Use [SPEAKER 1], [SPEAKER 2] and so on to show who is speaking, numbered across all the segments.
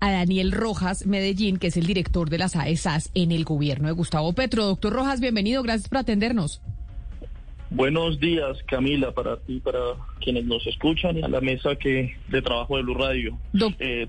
[SPEAKER 1] A Daniel Rojas Medellín, que es el director de las AESAS en el gobierno de Gustavo Petro. Doctor Rojas, bienvenido, gracias por atendernos.
[SPEAKER 2] Buenos días, Camila, para ti, para quienes nos escuchan y a la mesa que de trabajo de Blue Radio. Eh,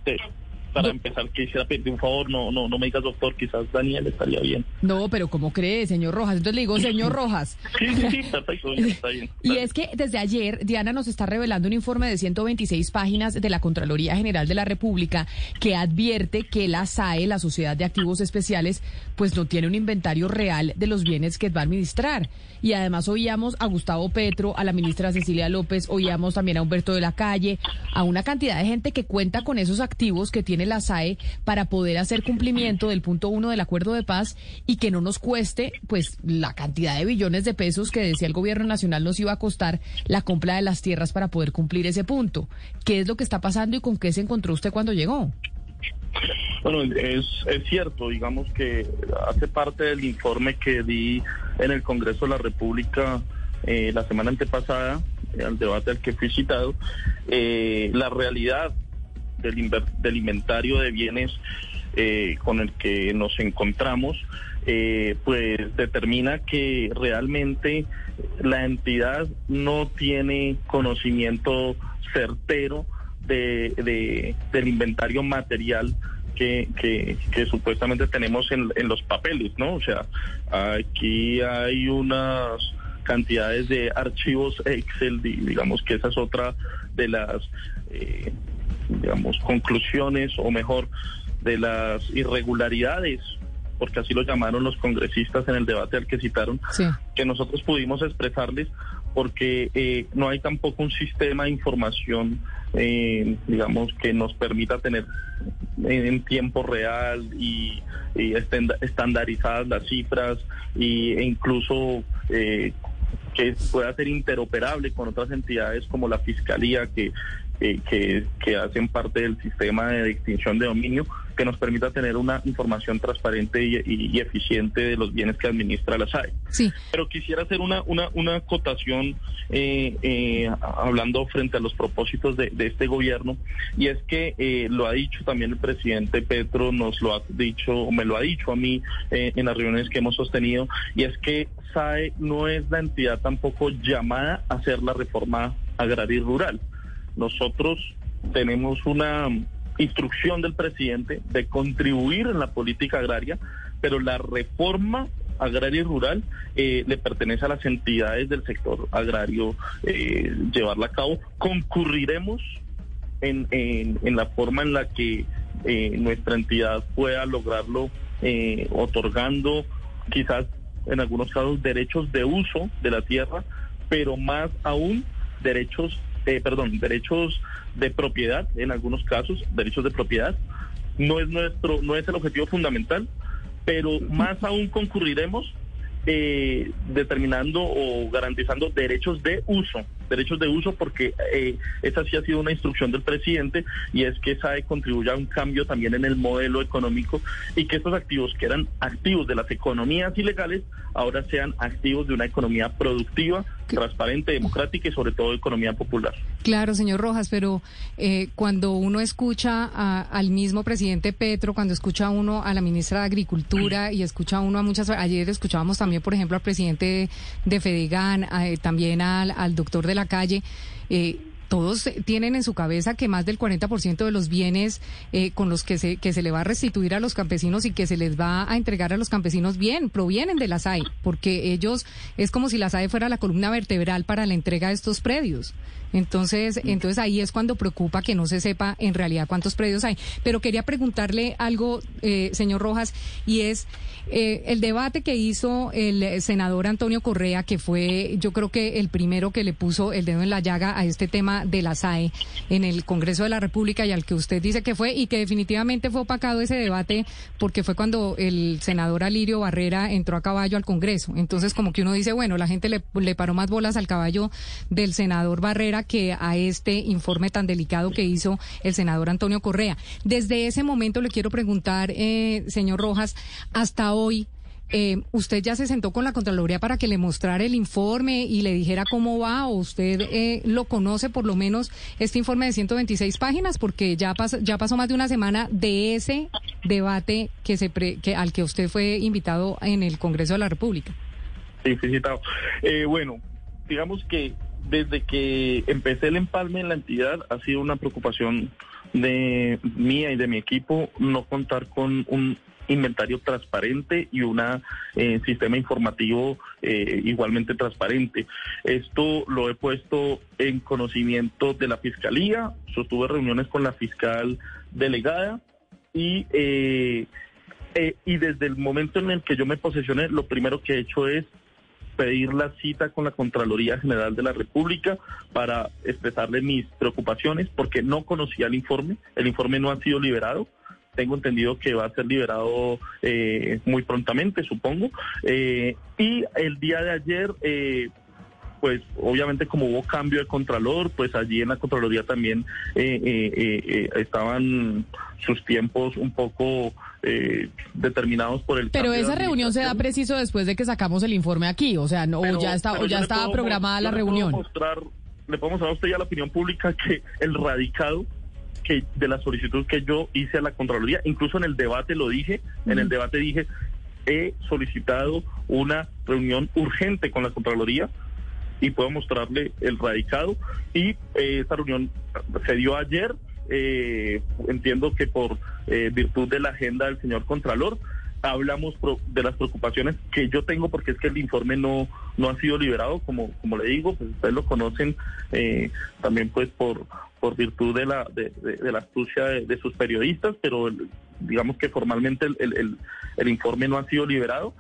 [SPEAKER 2] para empezar, quisiera pedirte un favor, no, no, no me digas doctor, quizás Daniel estaría bien.
[SPEAKER 1] No, pero ¿cómo cree, señor Rojas? Entonces le digo, señor Rojas.
[SPEAKER 2] sí, sí, sí, perfecto, está bien.
[SPEAKER 1] Y es que desde ayer Diana nos está revelando un informe de 126 páginas de la Contraloría General de la República que advierte que la SAE, la Sociedad de Activos Especiales, pues no tiene un inventario real de los bienes que va a administrar. Y además oíamos a Gustavo Petro, a la ministra Cecilia López, oíamos también a Humberto de la Calle, a una cantidad de gente que cuenta con esos activos que tiene la SAE para poder hacer cumplimiento del punto uno del acuerdo de paz y que no nos cueste pues la cantidad de billones de pesos que decía el gobierno nacional nos iba a costar la compra de las tierras para poder cumplir ese punto. ¿Qué es lo que está pasando y con qué se encontró usted cuando llegó?
[SPEAKER 2] Bueno, es, es cierto, digamos que hace parte del informe que di en el Congreso de la República eh, la semana antepasada, al debate al que fui citado, eh, la realidad del, inventario de bienes eh, con el que nos encontramos, eh, pues determina que realmente la entidad no tiene conocimiento certero de, del inventario material que, que, supuestamente tenemos en, en, los papeles, ¿no? O sea, aquí hay unas cantidades de archivos Excel, digamos que esa es otra de las eh, digamos, conclusiones o mejor de las irregularidades, porque así lo llamaron los congresistas en el debate al que citaron, que nosotros pudimos expresarles porque eh, no hay tampoco un sistema de información, eh, digamos, que nos permita tener en tiempo real y, estandarizadas las cifras y, e incluso eh, que pueda ser interoperable con otras entidades como la Fiscalía, que que, que, hacen parte del sistema de extinción de dominio que nos permita tener una información transparente y, eficiente de los bienes que administra la SAE.
[SPEAKER 1] Sí.
[SPEAKER 2] Pero quisiera hacer una, una, una acotación eh, eh, hablando frente a los propósitos de, este gobierno y es que eh, lo ha dicho también el presidente Petro, nos lo ha dicho, o me lo ha dicho a mí en las reuniones que hemos sostenido y es que SAE no es la entidad tampoco llamada a hacer la reforma agraria y rural. Nosotros tenemos una instrucción del presidente de contribuir en la política agraria, pero la reforma agraria y rural eh, le pertenece a las entidades del sector agrario eh, llevarla a cabo. Concurriremos en, en, la forma en la que eh, nuestra entidad pueda lograrlo, otorgando quizás en algunos casos derechos de uso de la tierra, pero más aún derechos eh, perdón, derechos de propiedad, en algunos casos, derechos de propiedad. No es nuestro, no es el objetivo fundamental, pero más aún concurriremos eh, determinando o garantizando derechos de uso, derechos de uso porque eh, esa sí ha sido una instrucción del presidente y es que SAE contribuya a un cambio también en el modelo económico y que estos activos que eran activos de las economías ilegales ahora sean activos de una economía productiva, transparente, democrática y sobre todo economía popular.
[SPEAKER 1] Claro, señor Rojas, pero eh, cuando uno escucha al mismo presidente Petro, cuando escucha uno a la ministra de Agricultura y escucha uno a muchas, ayer escuchábamos también, por ejemplo, al presidente de Fedegan, eh, también al, doctor de la calle, eh, todos tienen en su cabeza que más del 40% de los bienes eh, con los que se, que se le va a restituir a los campesinos y que se les va a entregar a los campesinos bien, provienen de la SAE, porque ellos es como si la SAE fuera la columna vertebral para la entrega de estos predios.
[SPEAKER 3] Entonces, entonces ahí es cuando preocupa que no se sepa en realidad cuántos predios hay. Pero quería preguntarle algo, eh, señor Rojas, y es eh, el debate que hizo el senador Antonio Correa, que fue yo creo que el primero que le puso el dedo en la llaga a este tema de la SAE en el Congreso de la República y al que usted dice que fue y que definitivamente fue opacado ese debate porque fue cuando el senador Alirio Barrera entró a caballo al Congreso. Entonces como que uno dice, bueno, la gente le, le paró más bolas al caballo del senador Barrera que a este informe tan delicado que hizo el senador Antonio Correa. Desde ese momento le quiero preguntar, eh, señor Rojas, hasta hoy, eh, ¿usted ya se sentó con la Contraloría para que le mostrara el informe y le dijera cómo va? ¿O usted eh, lo conoce por lo menos este informe de 126 páginas? Porque ya, ya pasó más de una semana de ese debate que se que, al que usted fue invitado en el Congreso de la República.
[SPEAKER 2] Sí, felicitado. Eh, bueno, digamos que desde que empecé el empalme en la entidad ha sido una preocupación de mía y de mi equipo no contar con un inventario transparente y un eh, sistema informativo eh, igualmente transparente. Esto lo he puesto en conocimiento de la Fiscalía, sostuve reuniones con la fiscal delegada y, eh, y desde el momento en el que yo me posesioné, lo primero que he hecho es pedir la cita con la Contraloría General de la República para expresarle mis preocupaciones porque no conocía el informe, el informe no ha sido liberado tengo entendido que va a ser liberado eh, muy prontamente, supongo. Eh, y el día de ayer, eh, pues obviamente como hubo cambio de contralor, pues allí en la Contraloría también estaban sus tiempos un poco determinados por el
[SPEAKER 1] pero esa reunión se da preciso después de que sacamos el informe aquí o sea no ya está o ya estaba programada la reunión.
[SPEAKER 2] mostrar, le puedo mostrar a usted ya la opinión pública que el radicado que de la solicitud que yo hice a la Contraloría, incluso en el debate lo dije, en el debate dije, he solicitado una reunión urgente con la Contraloría y puedo mostrarle el radicado. Y eh, esta reunión se dio ayer, eh, entiendo que por eh, virtud de la agenda del señor Contralor, hablamos de las preocupaciones que yo tengo porque es que el informe no no ha sido liberado como como le digo pues ustedes lo conocen eh, también pues por por virtud de la de, la astucia de, sus periodistas pero digamos que formalmente el, el, el informe no ha sido liberado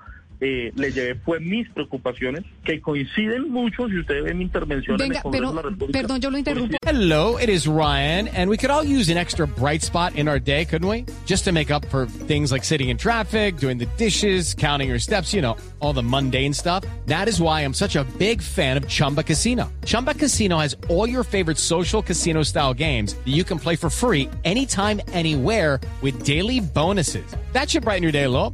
[SPEAKER 2] eh, le llevé fue mis preocupaciones que coinciden mucho si usted ve mi intervención
[SPEAKER 3] Venga, en el Congreso pero, de la República. Perdón, yo lo interrumpo.
[SPEAKER 4] Hello, it is Ryan, and we could all use an extra bright spot in our day, couldn't we? Just to make up for things like sitting in traffic, doing the dishes, counting your steps, you know, all the mundane stuff. That is why I'm such a big fan of Chumba Casino. Chumba Casino has all your favorite social casino style games that you can play for free anytime, anywhere with daily bonuses. That should brighten your day a little.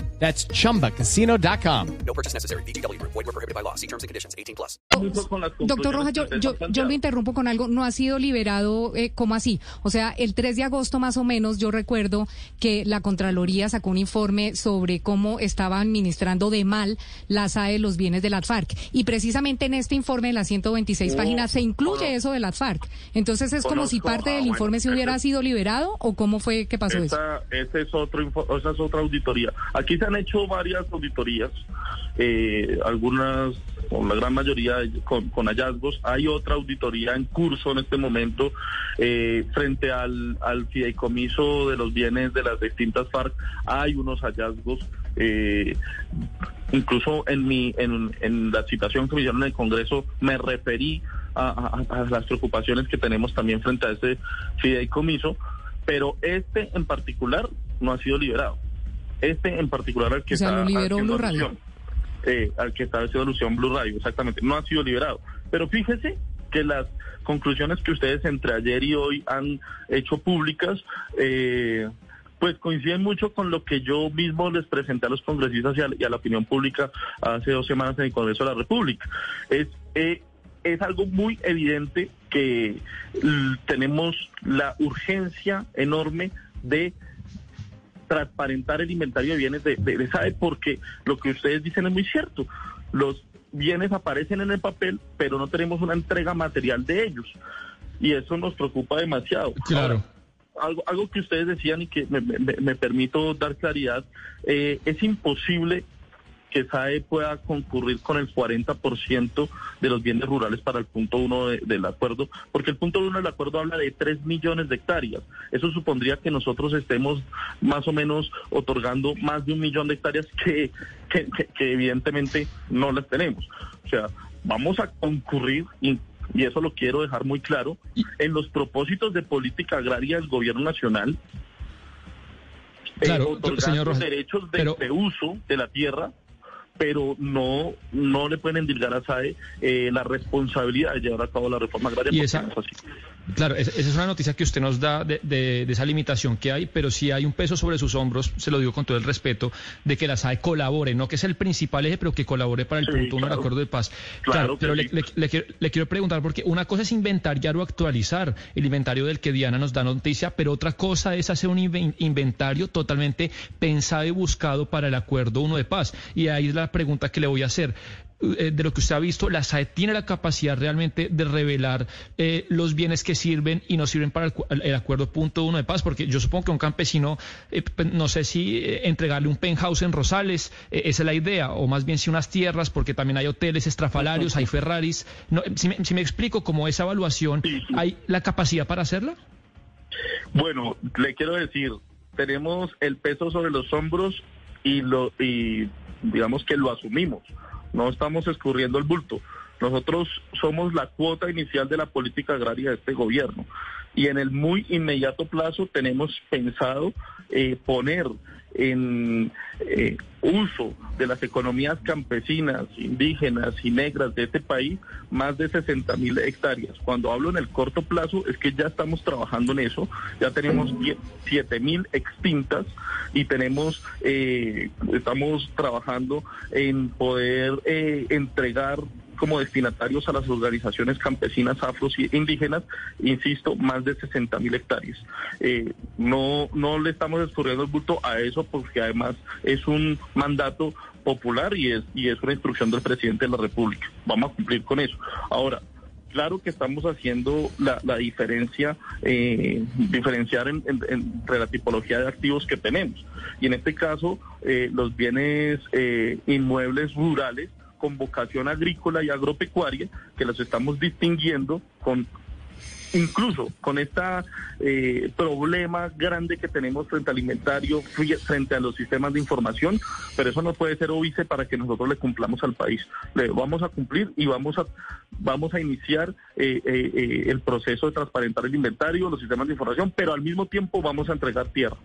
[SPEAKER 4] That's chumbacasino.com. No purchase necessary. BGW. Void were prohibited by law. See terms and conditions 18 plus.
[SPEAKER 3] Doctor Rojas, yo, yo, yo, lo interrumpo con algo. No ha sido liberado, eh, ¿cómo así? O sea, el 3 de agosto más o menos, yo recuerdo que la Contraloría sacó un informe sobre cómo estaba administrando de mal la SAE los bienes de la FARC. Y precisamente en este informe, en las 126 páginas, se incluye eso de la FARC. Entonces, ¿es como si parte del informe se hubiera sido liberado o cómo fue que pasó eso?
[SPEAKER 2] Ese es otro, esa es otra auditoría. Aquí se han hecho varias auditorías, eh, algunas, o la gran mayoría con, hallazgos. Hay otra auditoría en curso en este momento eh, frente al, al fideicomiso de los bienes de las distintas FARC. Hay unos hallazgos. Eh, incluso en mi en, la citación que me hicieron en el Congreso me referí a, a, las preocupaciones que tenemos también frente a ese fideicomiso, pero este en particular no ha sido liberado. Este en particular al que está
[SPEAKER 3] Blue Radio.
[SPEAKER 2] Eh, al que está haciendo alusión Blue Radio, exactamente, no ha sido liberado. Pero fíjese que las conclusiones que ustedes entre ayer y hoy han hecho públicas, eh, pues coinciden mucho con lo que yo mismo les presenté a los congresistas y a, la opinión pública hace dos semanas en el Congreso de la República. Es, eh, es algo muy evidente que tenemos la urgencia enorme de transparentar el inventario de bienes de, de, SAE porque lo que ustedes dicen es muy cierto. Los bienes aparecen en el papel, pero no tenemos una entrega material de ellos. Y eso nos preocupa demasiado.
[SPEAKER 4] Claro.
[SPEAKER 2] algo, algo que ustedes decían y que me, permito dar claridad, eh, es imposible que SAE pueda concurrir con el 40% de los bienes rurales para el punto uno del acuerdo, porque el punto uno del acuerdo habla de 3 millones de hectáreas. Eso supondría que nosotros estemos más o menos otorgando más de un millón de hectáreas que, que, que evidentemente no las tenemos. O sea, vamos a concurrir y y eso lo quiero dejar muy claro, en los propósitos de política agraria del gobierno nacional,
[SPEAKER 5] eh, claro, señor
[SPEAKER 2] los derechos de, uso de la tierra, pero no no le pueden endilgar a SAE eh, la responsabilidad de llevar a cabo la reforma agraria.
[SPEAKER 5] ¿Y esa, Claro, esa es una noticia que usted nos da de, esa limitación que hay, pero sí hay un peso sobre sus hombros, se lo digo con todo el respeto, de que la SAE colabore, no que es el principal eje, pero que colabore para el punto uno del acuerdo de paz. Claro, pero le, quiero, preguntar, porque una cosa es inventariar o actualizar el inventario del que Diana nos da noticia, pero otra cosa es hacer un inventario totalmente pensado y buscado para el acuerdo uno de paz. Y ahí es la pregunta que le voy a hacer. Eh, de lo que usted ha visto, la SAE tiene la capacidad realmente de revelar eh, los bienes que sirven y no sirven para el, acuerdo punto uno de paz, porque yo supongo que un campesino, eh, no sé si entregarle un penthouse en Rosales, esa es la idea, o más bien si unas tierras, porque también hay hoteles estrafalarios, hay Ferraris. No, si, me, si me explico cómo esa evaluación, ¿hay la capacidad para hacerla?
[SPEAKER 2] Bueno, le quiero decir, tenemos el peso sobre los hombros y lo y digamos que lo asumimos no estamos escurriendo el bulto. Nosotros somos la cuota inicial de la política agraria de este gobierno y en el muy inmediato plazo tenemos pensado eh, poner en eh, uso de las economías campesinas, indígenas y negras de este país más de 60 mil hectáreas. Cuando hablo en el corto plazo es que ya estamos trabajando en eso, ya tenemos 7 mil extintas y tenemos, eh, estamos trabajando en poder entregar como destinatarios a las organizaciones campesinas, afros y indígenas, insisto, más de 60 mil hectáreas. Eh, no, no le estamos escurriendo el bulto a eso porque además es un mandato popular y es, y es una instrucción del presidente de la República. Vamos a cumplir con eso. Ahora, claro que estamos haciendo la, diferencia, eh, diferenciar entre la tipología de activos que tenemos. Y en este caso, eh, los bienes inmuebles rurales con vocación agrícola y agropecuaria, que los estamos distinguiendo con incluso con este problema grande que tenemos frente al alimentario, frente a los sistemas de información, pero eso no puede ser óbice para que nosotros le cumplamos al país. Le vamos a cumplir y vamos a vamos a iniciar eh, eh, el proceso de transparentar el inventario, los sistemas de información, pero al mismo tiempo vamos a entregar tierra.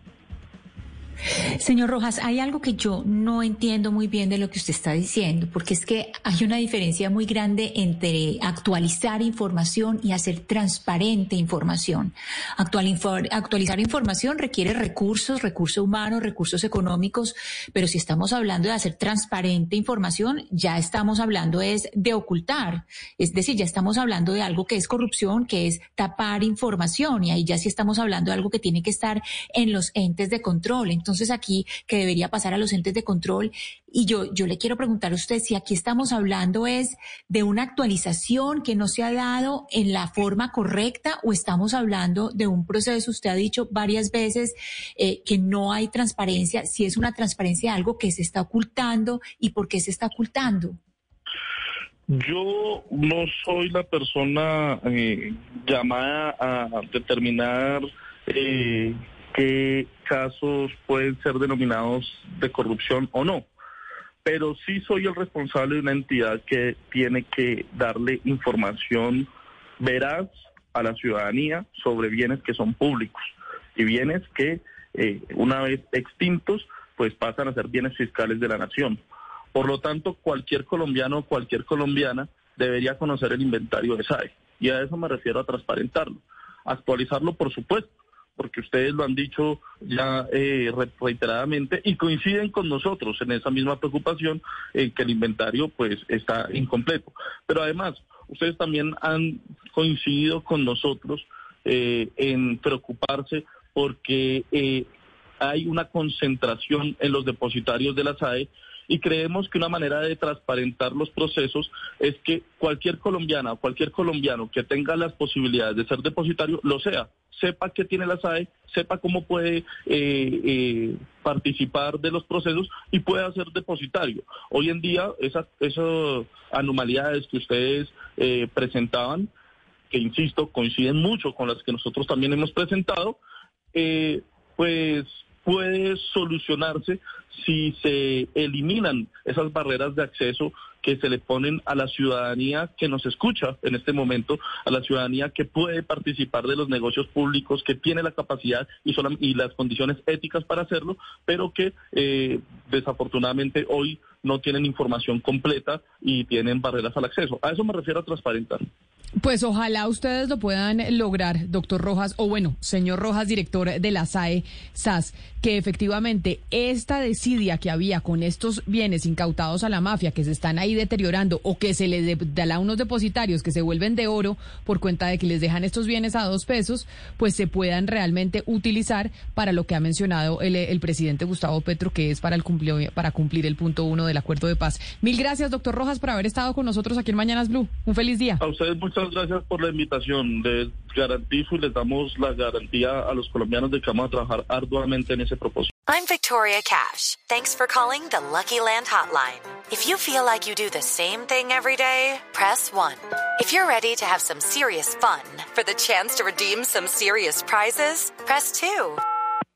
[SPEAKER 6] Señor Rojas, hay algo que yo no entiendo muy bien de lo que usted está diciendo, porque es que hay una diferencia muy grande entre actualizar información y hacer transparente información. actualizar información requiere recursos, recursos humanos, recursos económicos, pero si estamos hablando de hacer transparente información, ya estamos hablando es de ocultar, es decir, ya estamos hablando de algo que es corrupción, que es tapar información, y ahí ya sí estamos hablando de algo que tiene que estar en los entes de control entonces aquí que debería pasar a los entes de control. Y yo, yo le quiero preguntar a usted si aquí estamos hablando es de una actualización que no se ha dado en la forma correcta o estamos hablando de un proceso, usted ha dicho varias veces eh, que no hay transparencia, si es una transparencia de algo que se está ocultando y por qué se está ocultando.
[SPEAKER 2] Yo no soy la persona eh, llamada a determinar eh, qué casos pueden ser denominados de corrupción o no. Pero sí soy el responsable de una entidad que tiene que darle información veraz a la ciudadanía sobre bienes que son públicos y bienes que eh, una vez extintos pues pasan a ser bienes fiscales de la nación. Por lo tanto, cualquier colombiano o cualquier colombiana debería conocer el inventario de SAE y a eso me refiero a transparentarlo. Actualizarlo, por supuesto, porque ustedes lo han dicho ya eh, reiteradamente y coinciden con nosotros en esa misma preocupación en que el inventario pues está incompleto. Pero además, ustedes también han coincidido con nosotros eh, en preocuparse porque eh, hay una concentración en los depositarios de la SAE y creemos que una manera de transparentar los procesos es que cualquier colombiana o cualquier colombiano que tenga las posibilidades de ser depositario lo sea sepa qué tiene la SAE, sepa cómo puede eh, participar de los procesos y pueda ser depositario. Hoy en día esas, esas anomalidades que ustedes presentaban, que insisto, coinciden mucho con las que nosotros también hemos presentado, pues puede solucionarse si se eliminan esas barreras de acceso que se le ponen a la ciudadanía que nos escucha en este momento, a la ciudadanía que puede participar de los negocios públicos, que tiene la capacidad y, y las condiciones éticas para hacerlo, pero que eh, desafortunadamente hoy no tienen información completa y tienen barreras al acceso. A eso me refiero a transparentar.
[SPEAKER 1] Pues ojalá ustedes lo puedan lograr, doctor Rojas, o bueno, señor Rojas, director de la SAE SAS, que efectivamente esta desidia que había con estos bienes incautados a la mafia que se están ahí deteriorando o que se les da a unos depositarios que se vuelven de oro por cuenta de que les dejan estos bienes a dos pesos, pues se puedan realmente utilizar para lo que ha mencionado el, presidente Gustavo Petro, que es para, el cumplir, para cumplir el punto uno del acuerdo de paz. Mil gracias, doctor Rojas, por haber estado con nosotros aquí en Mañanas Blue. Un feliz día.
[SPEAKER 2] A ustedes muchas gracias por la invitación. Les garantizo y les damos la garantía a los colombianos de que vamos a trabajar arduamente en ese propósito.
[SPEAKER 7] I'm Victoria Cash. Thanks for calling the Lucky Land Hotline. If you feel like you do the same thing every day, press 1. If you're ready to have some serious fun for the chance to redeem some serious prizes, press 2.